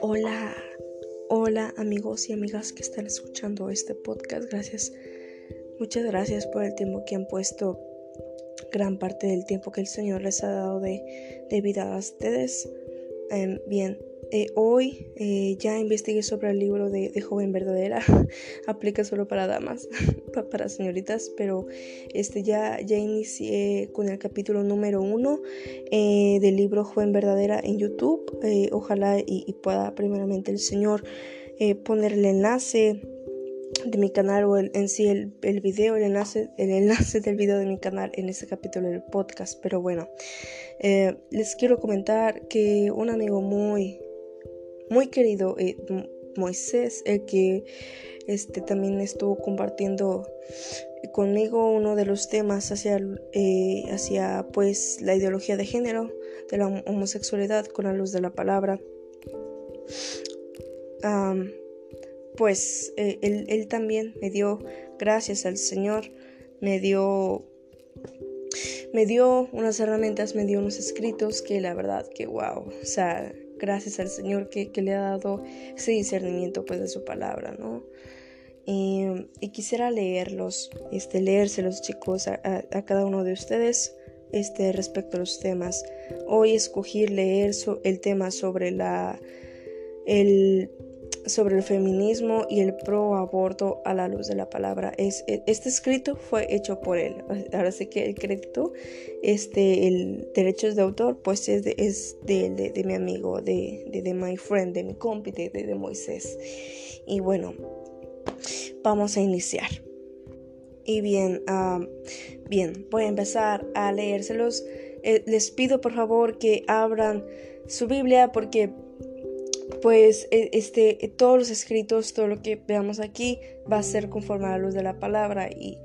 Hola, hola amigos y amigas que están escuchando este podcast. Gracias, muchas gracias por el tiempo que han puesto, gran parte del tiempo que el Señor les ha dado de, vida a ustedes. Em, bien, eh, hoy eh, ya investigué sobre el libro de, Joven Verdadera. Aplica solo para damas, para señoritas, pero este ya, ya inicié con el capítulo número uno eh, del libro Joven Verdadera en YouTube. ojalá y, pueda primeramente el Señor poner el enlace de mi canal o en sí el, el, video, el enlace, el enlace del video de mi canal en este capítulo del podcast. Pero bueno, les quiero comentar que un amigo muy muy querido eh, Moisés, el que este, también estuvo compartiendo conmigo uno de los temas hacia, eh, hacia pues la ideología de género, de la homosexualidad con la luz de la palabra. pues eh, él, él, también me dio, gracias al Señor, me dio me dio unas herramientas, me dio unos escritos que la verdad que wow, o sea, gracias al Señor que, le ha dado ese discernimiento pues de su palabra, ¿no? Y, quisiera leerlos, este, leérselos chicos a, cada uno de ustedes este, respecto a los temas. Hoy escogí leer el tema sobre la, el sobre el feminismo y el pro aborto a la luz de la palabra. Es, e, este escrito fue hecho por él. Ahora sí que el crédito, este, el derechos de autor, pues es de, es de, de, mi amigo, de, de, my friend, de mi compi, de, Moisés. Y bueno, vamos a iniciar. Y bien, bien, voy a empezar a leérselos. Eh, les pido por favor que abran su Biblia porque pues e, este, e, todos los escritos, todo lo que veamos aquí va a ser conforme a la luz de la palabra y,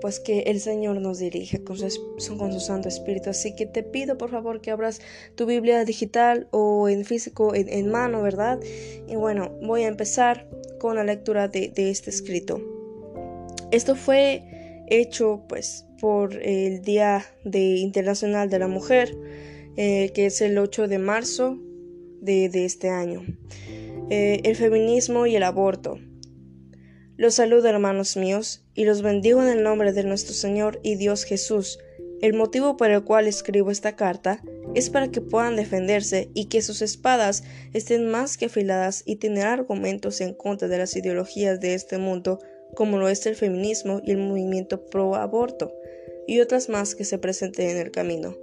pues que el Señor nos dirige con su, con su Santo Espíritu. Así que te pido por favor que abras tu Biblia digital o en físico, en, mano, ¿verdad? Y bueno, voy a empezar con la lectura de, este escrito. Esto fue hecho pues por el Día de Internacional de la Mujer, eh, que es el 8 de marzo de, este año. Eh, el feminismo y el aborto. Los saludo hermanos míos y los bendigo en el nombre de nuestro Señor y Dios Jesús. El motivo por el cual escribo esta carta es para que puedan defenderse y que sus espadas estén más que afiladas y tener argumentos en contra de las ideologías de este mundo, como lo es el feminismo y el movimiento pro aborto, y otras más que se presenten en el camino.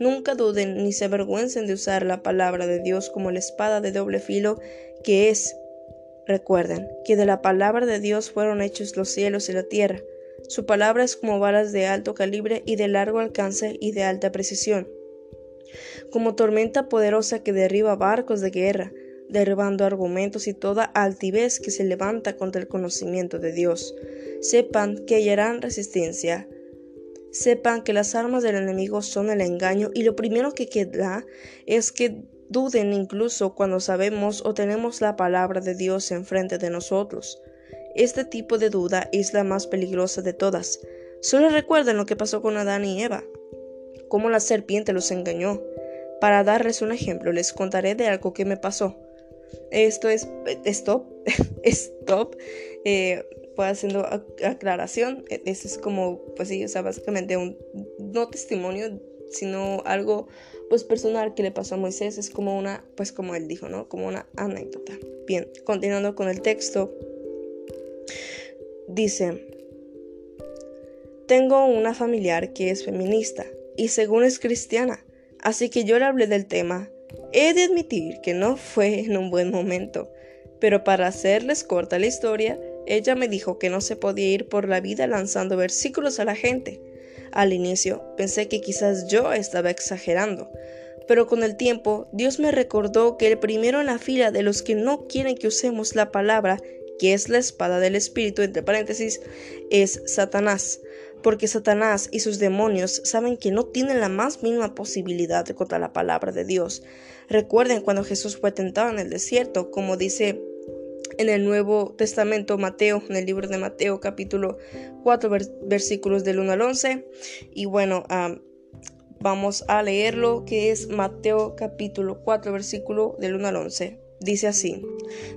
Nunca duden ni se avergüencen de usar la palabra de Dios como la espada de doble filo que es. Recuerden que de la palabra de Dios fueron hechos los cielos y la tierra. Su palabra es como balas de alto calibre y de largo alcance y de alta precisión. Como tormenta poderosa que derriba barcos de guerra, derribando argumentos y toda altivez que se levanta contra el conocimiento de Dios. Sepan que hallarán resistencia sepan que las armas del enemigo son el engaño y lo primero que queda es que duden incluso cuando sabemos o tenemos la palabra de Dios enfrente de nosotros. Este tipo de duda es la más peligrosa de todas. Solo recuerden lo que pasó con Adán y Eva, cómo la serpiente los engañó. Para darles un ejemplo, les contaré de algo que me pasó. Esto es stop, stop. Eh, haciendo aclaración. E, ese es como, pues sí, o sea, básicamente un, no testimonio, sino algo, pues personal que le pasó a Moisés. Es como una, pues como él dijo, ¿no? Como una anécdota. Bien, continuando con el texto. Dice, tengo una familiar que es feminista y según es cristiana, así que yo le hablé del tema. He de admitir que no fue en un buen momento, pero para hacerles corta la historia, ella me dijo que no se podía ir por la vida lanzando versículos a la gente. Al inicio pensé que quizás yo estaba exagerando, pero con el tiempo Dios me recordó que el primero en la fila de los que no quieren que usemos la palabra, que es la espada del Espíritu, entre paréntesis, es Satanás, porque Satanás y sus demonios saben que no tienen la más mínima posibilidad contra la palabra de Dios. Recuerden cuando Jesús fue tentado en el desierto, como dice en el Nuevo Testamento, Mateo, en el libro de Mateo capítulo 4 versículos del 1 al 11. Y bueno, vamos a leerlo, que es Mateo capítulo 4, versículo del 1 al 11. Dice así,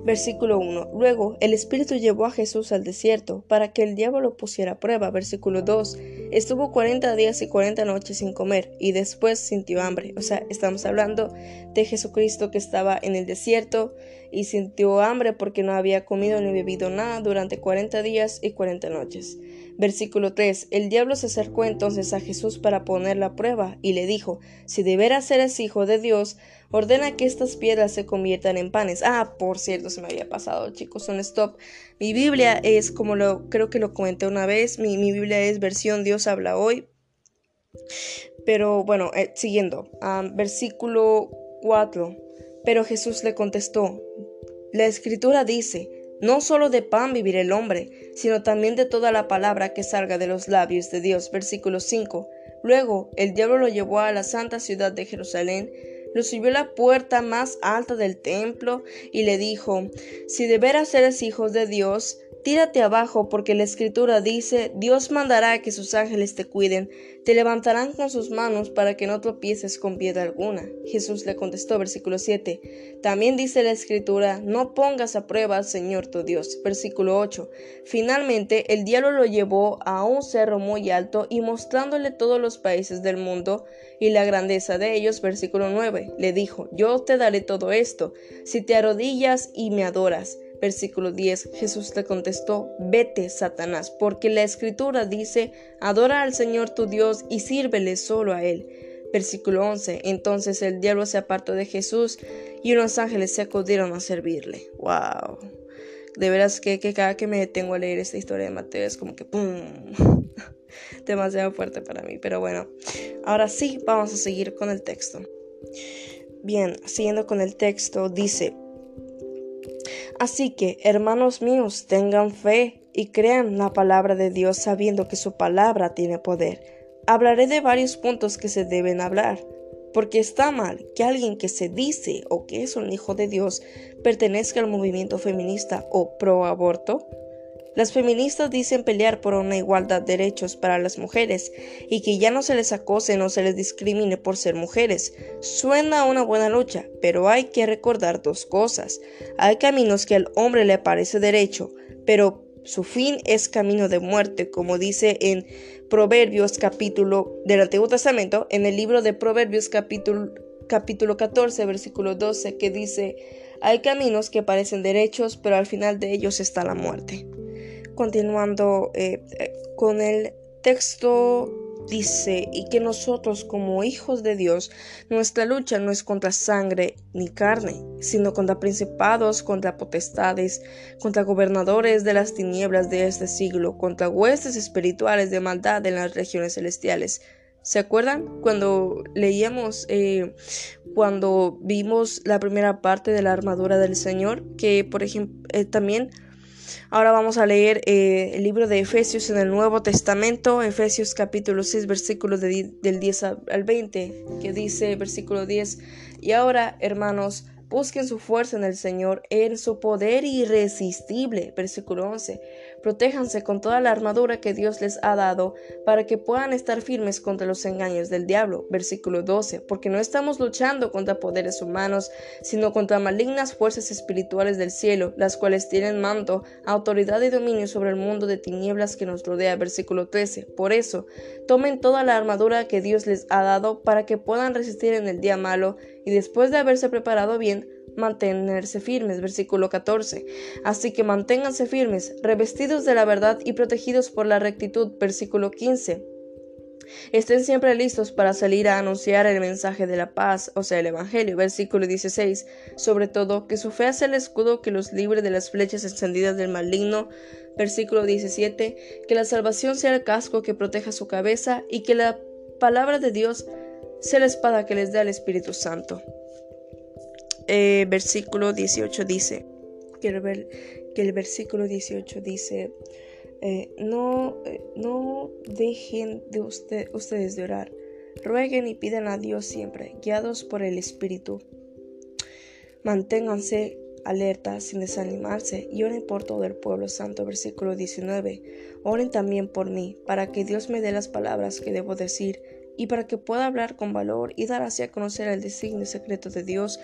versículo 1. Luego el Espíritu llevó a Jesús al desierto para que el diablo lo pusiera a prueba. Versículo 2. Estuvo 40 días y 40 noches sin comer y después sintió hambre. O sea, estamos hablando de Jesucristo que estaba en el desierto y sintió hambre porque no había comido ni bebido nada durante 40 días y 40 noches. Versículo 3. El diablo se acercó entonces a Jesús para ponerle a prueba y le dijo, si de veras eres hijo de Dios, ordena que estas piedras se conviertan en panes. Ah, por cierto, se me había pasado, chicos, un stop. Mi Biblia es como lo, creo que lo comenté una vez, mi, Biblia es versión Dios habla hoy. Pero bueno, eh, siguiendo, versículo 4. Pero Jesús le contestó, la escritura dice, no solo de pan vivirá el hombre, sino también de toda la palabra que salga de los labios de Dios. Versículo 5. Luego el diablo lo llevó a la santa ciudad de Jerusalén, lo subió a la puerta más alta del templo y le dijo, Si de veras eres hijos de Dios, Tírate abajo porque la escritura dice, Dios mandará que sus ángeles te cuiden, te levantarán con sus manos para que no tropieces con piedra alguna. Jesús le contestó, versículo 7. También dice la escritura, no pongas a prueba al Señor tu Dios. Versículo 8. Finalmente el diablo lo llevó a un cerro muy alto y mostrándole todos los países del mundo y la grandeza de ellos, versículo 9, le dijo, yo te daré todo esto, si te arrodillas y me adoras. Versículo 10. Jesús le contestó, vete, Satanás, porque la escritura dice, adora al Señor tu Dios y sírvele solo a Él. Versículo 11. Entonces el diablo se apartó de Jesús y unos ángeles se acudieron a servirle. ¡Wow! De veras que, que cada que me detengo a leer esta historia de Mateo es como que ¡pum! Demasiado fuerte para mí. Pero bueno, ahora sí, vamos a seguir con el texto. Bien, siguiendo con el texto, dice, Así que, hermanos míos, tengan fe y crean la palabra de Dios sabiendo que su palabra tiene poder. Hablaré de varios puntos que se deben hablar, porque está mal que alguien que se dice o que es un hijo de Dios pertenezca al movimiento feminista o pro aborto las feministas dicen pelear por una igualdad de derechos para las mujeres y que ya no se les acose o se les discrimine por ser mujeres. Suena una buena lucha, pero hay que recordar dos cosas. Hay caminos que al hombre le parece derecho, pero su fin es camino de muerte, como dice en Proverbios capítulo del Antiguo Testamento, en el libro de Proverbios capítulo, capítulo 14, versículo 12, que dice, hay caminos que parecen derechos, pero al final de ellos está la muerte. Continuando eh, eh, con el texto dice, y que nosotros como hijos de Dios, nuestra lucha no es contra sangre ni carne, sino contra principados, contra potestades, contra gobernadores de las tinieblas de este siglo, contra huestes espirituales de maldad en las regiones celestiales. ¿Se acuerdan cuando leíamos, eh, cuando vimos la primera parte de la armadura del Señor? Que, por ejemplo, también Ahora vamos a leer eh, el libro de Efesios en el Nuevo Testamento, Efesios capítulo 6, versículo del 10 al 20, que dice, versículo 10, y ahora, hermanos, Busquen su fuerza en el Señor, en su poder irresistible. Versículo 11. Protéjanse con toda la armadura que Dios les ha dado para que puedan estar firmes contra los engaños del diablo. Versículo 12. Porque no estamos luchando contra poderes humanos, sino contra malignas fuerzas espirituales del cielo, las cuales tienen mando, autoridad y dominio sobre el mundo de tinieblas que nos rodea. Versículo 13. Por eso, tomen toda la armadura que Dios les ha dado para que puedan resistir en el día malo y después de haberse preparado bien, mantenerse firmes. Versículo 14. Así que manténganse firmes, revestidos de la verdad y protegidos por la rectitud. Versículo 15. Estén siempre listos para salir a anunciar el mensaje de la paz, o sea, el Evangelio. Versículo 16. Sobre todo, que su fe sea el escudo que los libre de las flechas encendidas del maligno. Versículo 17. Que la salvación sea el casco que proteja su cabeza y que la palabra de Dios sea la espada que les da el Espíritu Santo. Eh, versículo 18 dice, quiero ver que el versículo 18 dice, eh, no, eh, no dejen de ustedes de orar, rueguen y pidan a Dios siempre, guiados por el Espíritu. Manténganse alerta sin desanimarse y oren por todo el pueblo santo. Versículo 19. Oren también por mí, para que Dios me dé las palabras que debo decir y para que pueda hablar con valor y dar así a conocer el designio secreto de Dios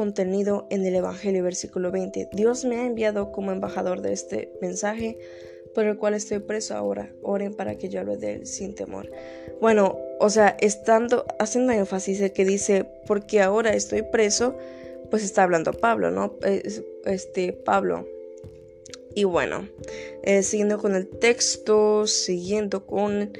contenido en el Evangelio versículo 20. Dios me ha enviado como embajador de este mensaje por el cual estoy preso ahora. Oren para que yo hable de él sin temor. Bueno, o sea, estando haciendo énfasis en que dice, porque ahora estoy preso, pues está hablando Pablo, ¿no? Este Pablo. Y bueno, eh, siguiendo con el texto, siguiendo con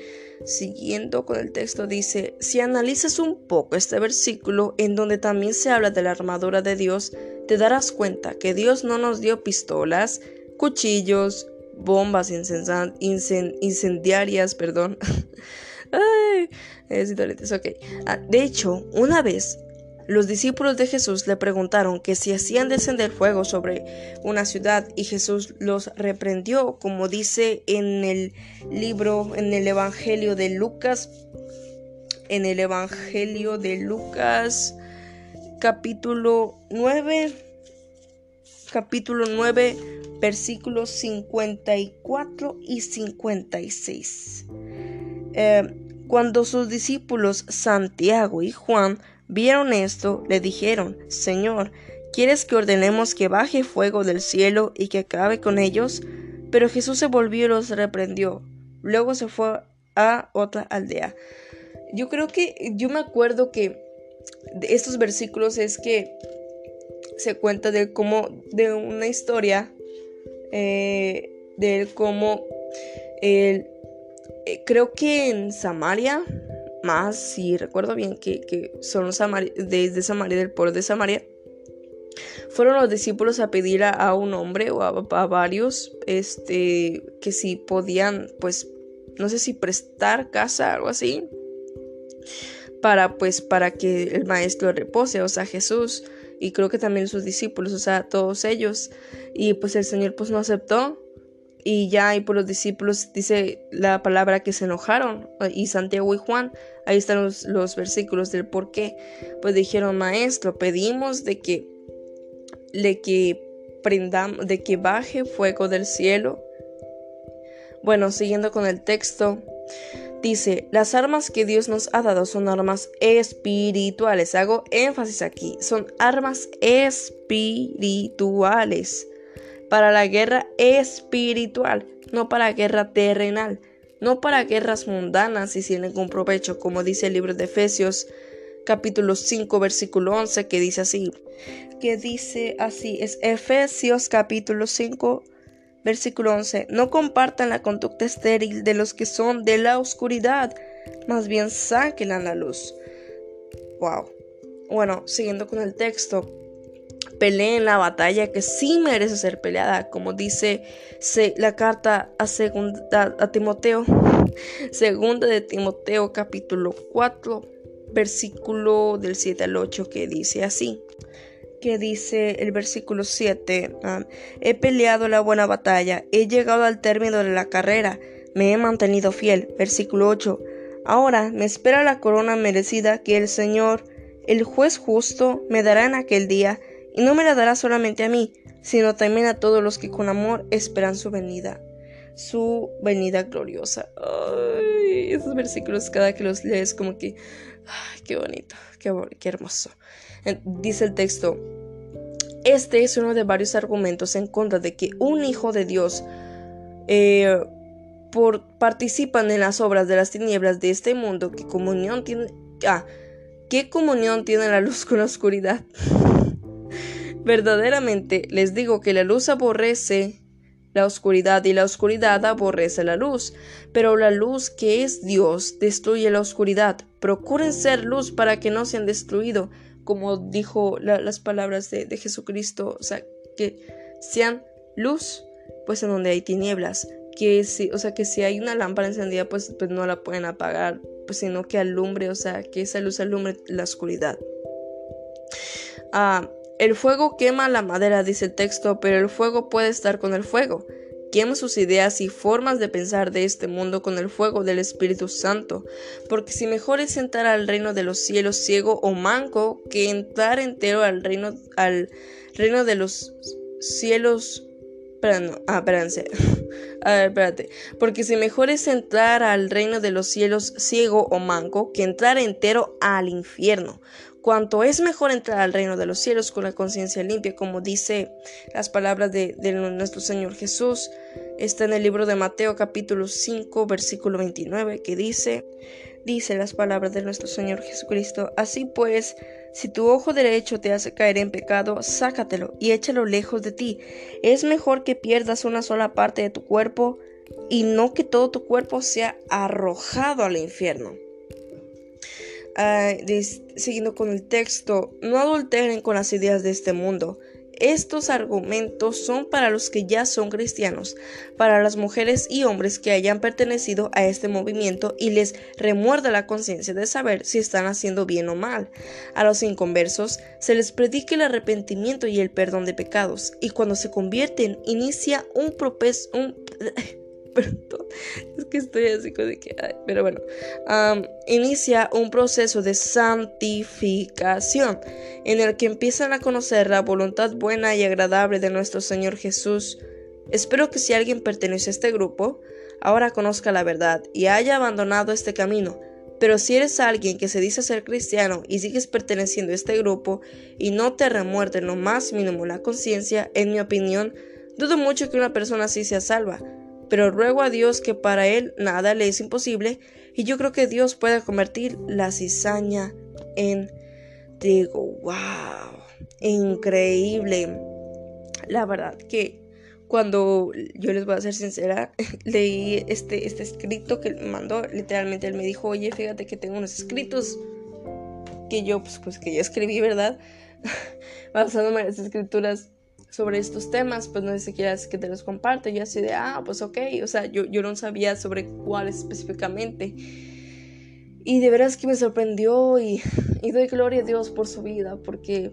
siguiendo con el texto, dice, si analizas un poco este versículo en donde también se habla de la armadura de Dios, te darás cuenta que Dios no nos dio pistolas, cuchillos, bombas incendiarias, perdón. Ay, es okay. Ah, de hecho, una vez los discípulos de Jesús le preguntaron que si hacían descender fuego sobre una ciudad y Jesús los reprendió, como dice en el libro, en el Evangelio de Lucas, en el Evangelio de Lucas, capítulo 9, capítulo 9, versículos 54 y 56. Eh, cuando sus discípulos Santiago y Juan vieron esto, le dijeron, Señor, ¿quieres que ordenemos que baje fuego del cielo y que acabe con ellos? Pero Jesús se volvió y los reprendió. Luego se fue a otra aldea. Yo creo que, yo me acuerdo que de estos versículos es que se cuenta de cómo, de una historia, eh, de cómo, eh, creo que en Samaria, más, si recuerdo bien, que, son los desde Samaria, del pueblo de Samaria, fueron los discípulos a pedir a, un hombre o a, varios, este, que si podían, pues, no sé si prestar casa, algo así, para, pues, para que el maestro repose, o sea, Jesús, y creo que también sus discípulos, o sea, todos ellos, y pues el Señor, pues, no aceptó, y ya y por los discípulos dice la palabra que se enojaron y Santiago y Juan ahí están los, versículos del por qué. Pues dijeron maestro pedimos de que de que prendamos de que baje fuego del cielo bueno siguiendo con el texto dice las armas que Dios nos ha dado son armas espirituales hago énfasis aquí son armas espirituales para la guerra espiritual, no para guerra terrenal, no para guerras mundanas y sin ningún provecho, como dice el libro de Efesios capítulo 5 versículo 11 que dice así, que dice así, es Efesios capítulo 5 versículo 11, no compartan la conducta estéril de los que son de la oscuridad, más bien sáquenla a la luz. Wow. Bueno, siguiendo con el texto, peleen la batalla que sí merece ser peleada, como dice la carta a, segunda, a Timoteo, segunda de Timoteo capítulo 4, versículo del 7 al 8, que dice así que dice el versículo 7, ah, he peleado la buena batalla, he llegado al término de la carrera, me he mantenido fiel. Versículo 8, ahora me espera la corona merecida que el Señor, el juez justo, me dará en aquel día, y no me la dará solamente a mí, sino también a todos los que con amor esperan su venida, su venida gloriosa. Ay, esos versículos cada que los lees como que, ay, qué bonito, qué, qué hermoso. Dice el texto, este es uno de varios argumentos en contra de que un hijo de Dios eh, por, participan en las obras de las tinieblas de este mundo, ¿qué comunión tiene? Ah, ¿qué comunión tiene la luz con la oscuridad? Verdaderamente les digo que la luz aborrece la oscuridad y la oscuridad aborrece la luz, pero la luz que es Dios destruye la oscuridad. Procuren ser luz para que no sean destruidos, como dijo las palabras de, Jesucristo, o sea, que sean luz, pues en donde hay tinieblas, que si, o sea, que si hay una lámpara encendida, pues, pues no la pueden apagar, pues sino que alumbre, o sea, que esa luz alumbre la oscuridad. Ah, el fuego quema la madera, dice el texto, pero el fuego puede estar con el fuego. Quema sus ideas y formas de pensar de este mundo con el fuego del Espíritu Santo, porque si mejor es entrar al reino de los cielos ciego o manco que entrar entero al reino, al reino de los cielos no, ah, espérense. A ver, espérate. Porque si mejor es entrar al reino de los cielos ciego o manco que entrar entero al infierno. Cuanto es mejor entrar al reino de los cielos con la conciencia limpia, como dice las palabras de, de, nuestro Señor Jesús. Está en el libro de Mateo capítulo 5 versículo 29 que dice, dice las palabras de nuestro Señor Jesucristo. Así pues, si tu ojo derecho te hace caer en pecado, sácatelo y échalo lejos de ti. Es mejor que pierdas una sola parte de tu cuerpo y no que todo tu cuerpo sea arrojado al infierno. Siguiendo con el texto, no adulteren con las ideas de este mundo estos argumentos son para los que ya son cristianos, para las mujeres y hombres que hayan pertenecido a este movimiento y les remuerda la conciencia de saber si están haciendo bien o mal. A los inconversos se les predica el arrepentimiento y el perdón de pecados, y cuando se convierten inicia un, propés, un es que estoy así pero bueno, inicia un proceso de santificación en el que empiezan a conocer la voluntad buena y agradable de nuestro Señor Jesús. Espero que si alguien pertenece a este grupo, ahora conozca la verdad y haya abandonado este camino. Pero si eres alguien que se dice ser cristiano y sigues perteneciendo a este grupo y no te remuerde lo más mínimo la conciencia, en mi opinión, dudo mucho que una persona así sea salva pero ruego a Dios que para él nada le es imposible y yo creo que Dios puede convertir la cizaña en trigo. ¡Wow! Increíble. La verdad que cuando yo les voy a ser sincera, leí este, este escrito que mandó, literalmente él me dijo, oye, fíjate que tengo unos escritos que yo, pues, pues que yo escribí, ¿verdad? Basándome en las escrituras sobre estos temas, pues no sé si quieras que te los comparte. Yo así de, ah, pues ok, o sea, yo, yo no sabía sobre cuáles específicamente. Y de veras que me sorprendió y, y, doy gloria a Dios por su vida, porque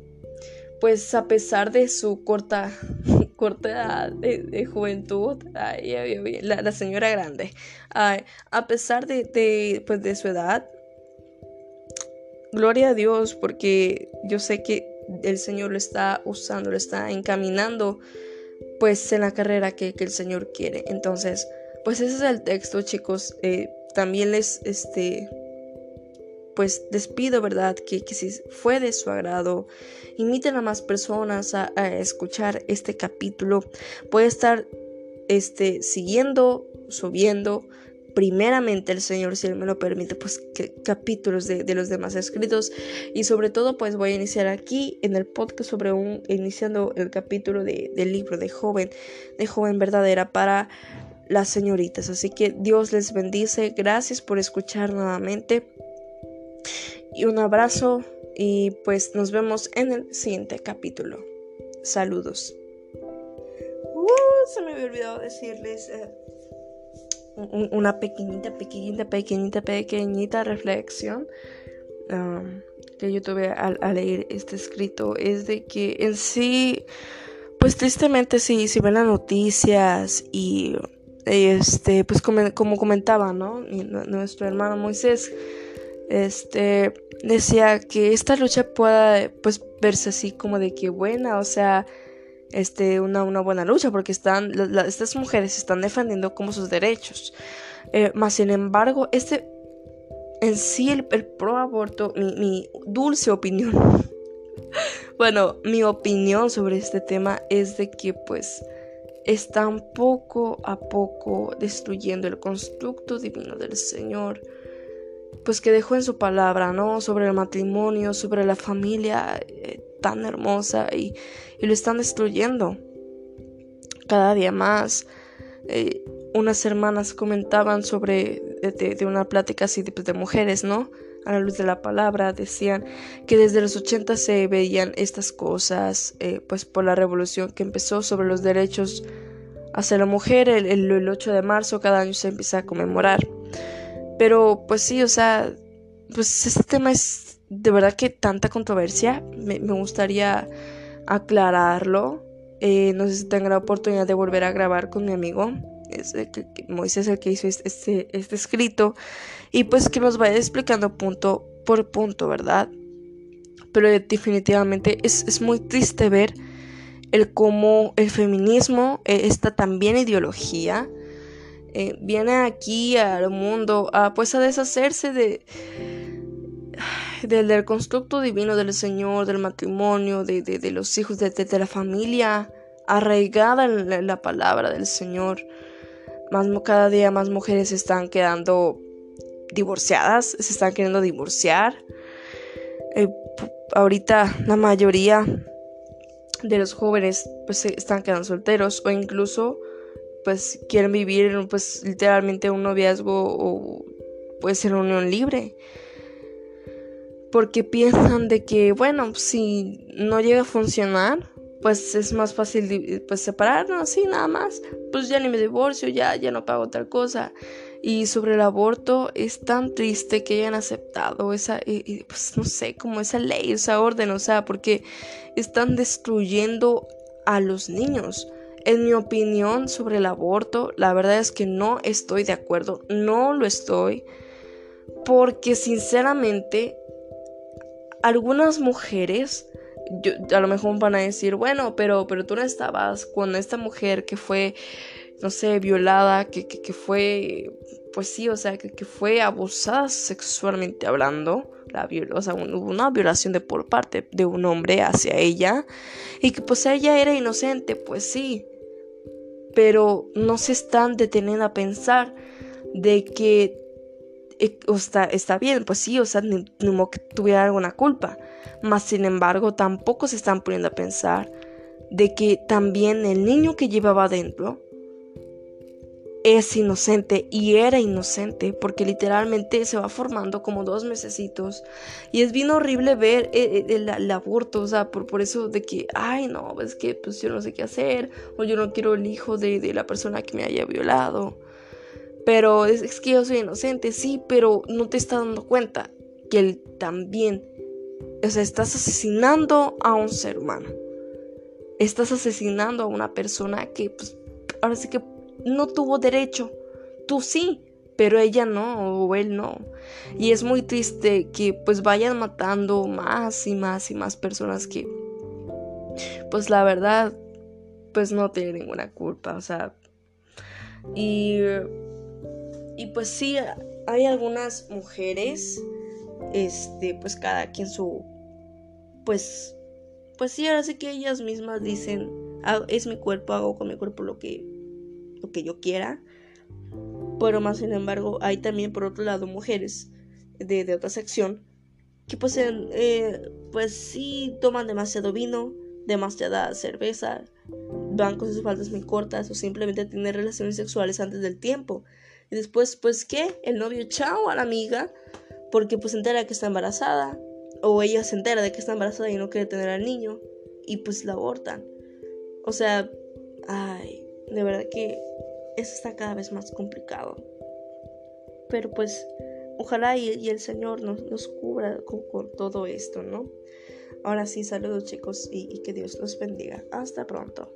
pues a pesar de su corta, corta edad de, juventud, la, señora grande, a pesar de, de, pues, de su edad, gloria a Dios, porque yo sé que el Señor lo está usando, lo está encaminando pues en la carrera que, el Señor quiere. Entonces, pues ese es el texto, chicos. Eh, también les, este, pues despido, ¿verdad? Que, si fue de su agrado, inviten a más personas a, escuchar este capítulo. Puede estar, este, siguiendo, subiendo primeramente el Señor, si Él me lo permite, pues capítulos de, los demás escritos. Y sobre todo, pues voy a iniciar aquí en el podcast sobre un, iniciando el capítulo de, del libro de joven, de joven verdadera para las señoritas. Así que Dios les bendice. Gracias por escuchar nuevamente. Y un abrazo y pues nos vemos en el siguiente capítulo. Saludos. Uh, se me había olvidado decirles... Eh, una pequeñita, pequeñita, pequeñita, pequeñita reflexión um, que yo tuve al, leer este escrito es de que en sí, pues tristemente si, si ven las noticias y este, pues como, comentaba, ¿no? nuestro hermano Moisés, este, decía que esta lucha pueda, pues, verse así como de que buena, o sea, este, una, una buena lucha porque están, estas mujeres están defendiendo como sus derechos. Eh, más sin embargo, este en sí el, pro aborto, mi, dulce opinión, bueno, mi opinión sobre este tema es de que pues están poco a poco destruyendo el constructo divino del Señor pues que dejó en su palabra, ¿no? Sobre el matrimonio, sobre la familia eh, tan hermosa y, lo están destruyendo. Cada día más. Eh, unas hermanas comentaban sobre, de, una plática así de, pues, de, mujeres, ¿no? A la luz de la palabra, decían que desde los 80 se veían estas cosas, eh, pues por la revolución que empezó sobre los derechos hacia la mujer, el, el 8 de marzo cada año se empieza a conmemorar. Pero pues sí, o sea, pues este tema es de verdad que tanta controversia. Me, gustaría aclararlo. Eh, no sé si tenga la oportunidad de volver a grabar con mi amigo. Es el que, Moisés el que hizo este, este, este escrito. Y pues que nos vaya explicando punto por punto, ¿verdad? Pero definitivamente es, es muy triste ver el cómo el feminismo, eh, esta también ideología, eh, viene aquí al mundo a pues a deshacerse de del, constructo divino del Señor, del matrimonio, de, de, los hijos, de, de, la familia, arraigada en la, palabra del Señor. Más, cada día más mujeres se están quedando divorciadas, se están queriendo divorciar. Eh, ahorita la mayoría de los jóvenes pues están quedando solteros o incluso pues quieren vivir pues literalmente un noviazgo o puede ser una unión libre porque piensan de que bueno si no llega a funcionar pues es más fácil pues separarnos así nada más pues ya ni me divorcio ya ya no pago tal cosa y sobre el aborto es tan triste que hayan aceptado esa, pues no sé, como esa ley, esa orden, o sea, porque están destruyendo a los niños. En mi opinión sobre el aborto, la verdad es que no estoy de acuerdo, no lo estoy, porque sinceramente algunas mujeres a lo mejor van a decir, bueno, pero, pero tú no estabas con esta mujer que fue no sé, violada, que, que, fue, pues sí, o sea, que, fue abusada sexualmente hablando, la o sea, hubo una violación de por parte de un hombre hacia ella, y que pues ella era inocente, pues sí, pero no se están deteniendo a pensar de que o está, bien, pues sí, o sea, ni, ni que tuviera alguna culpa, mas sin embargo tampoco se están poniendo a pensar de que también el niño que llevaba adentro es inocente y era inocente porque literalmente se va formando como dos mesecitos y es bien horrible ver eh, eh, el, aborto, o sea, por, por, eso de que, ay no, es que pues yo no sé qué hacer o yo no quiero el hijo de, de la persona que me haya violado. Pero es, que yo soy inocente, sí, pero no te estás dando cuenta que él también, o sea, estás asesinando a un ser humano. Estás asesinando a una persona que, pues, ahora sí que no tuvo derecho. Tú sí, pero ella no, o él no. Y es muy triste que pues vayan matando más y más y más personas que, pues la verdad, pues no tienen ninguna culpa, o sea. Y, y pues sí, hay algunas mujeres, este, pues cada quien su, pues, pues sí, ahora sí que ellas mismas dicen, ah, es mi cuerpo, hago con mi cuerpo lo que lo que yo quiera. Pero más sin embargo, hay también por otro lado mujeres de, de otra sección que pues, eh, pues sí toman demasiado vino, demasiada cerveza, van con sus faldas muy cortas o simplemente tienen relaciones sexuales antes del tiempo. Y después, pues, ¿qué? El novio chao a la amiga porque pues se entera que está embarazada o ella se entera de que está embarazada y no quiere tener al niño y pues la abortan. O sea, ay, de verdad que eso está cada vez más complicado. Pero pues ojalá y, el Señor nos, nos cubra con, todo esto, ¿no? Ahora sí, saludos chicos y que Dios los bendiga. Hasta pronto.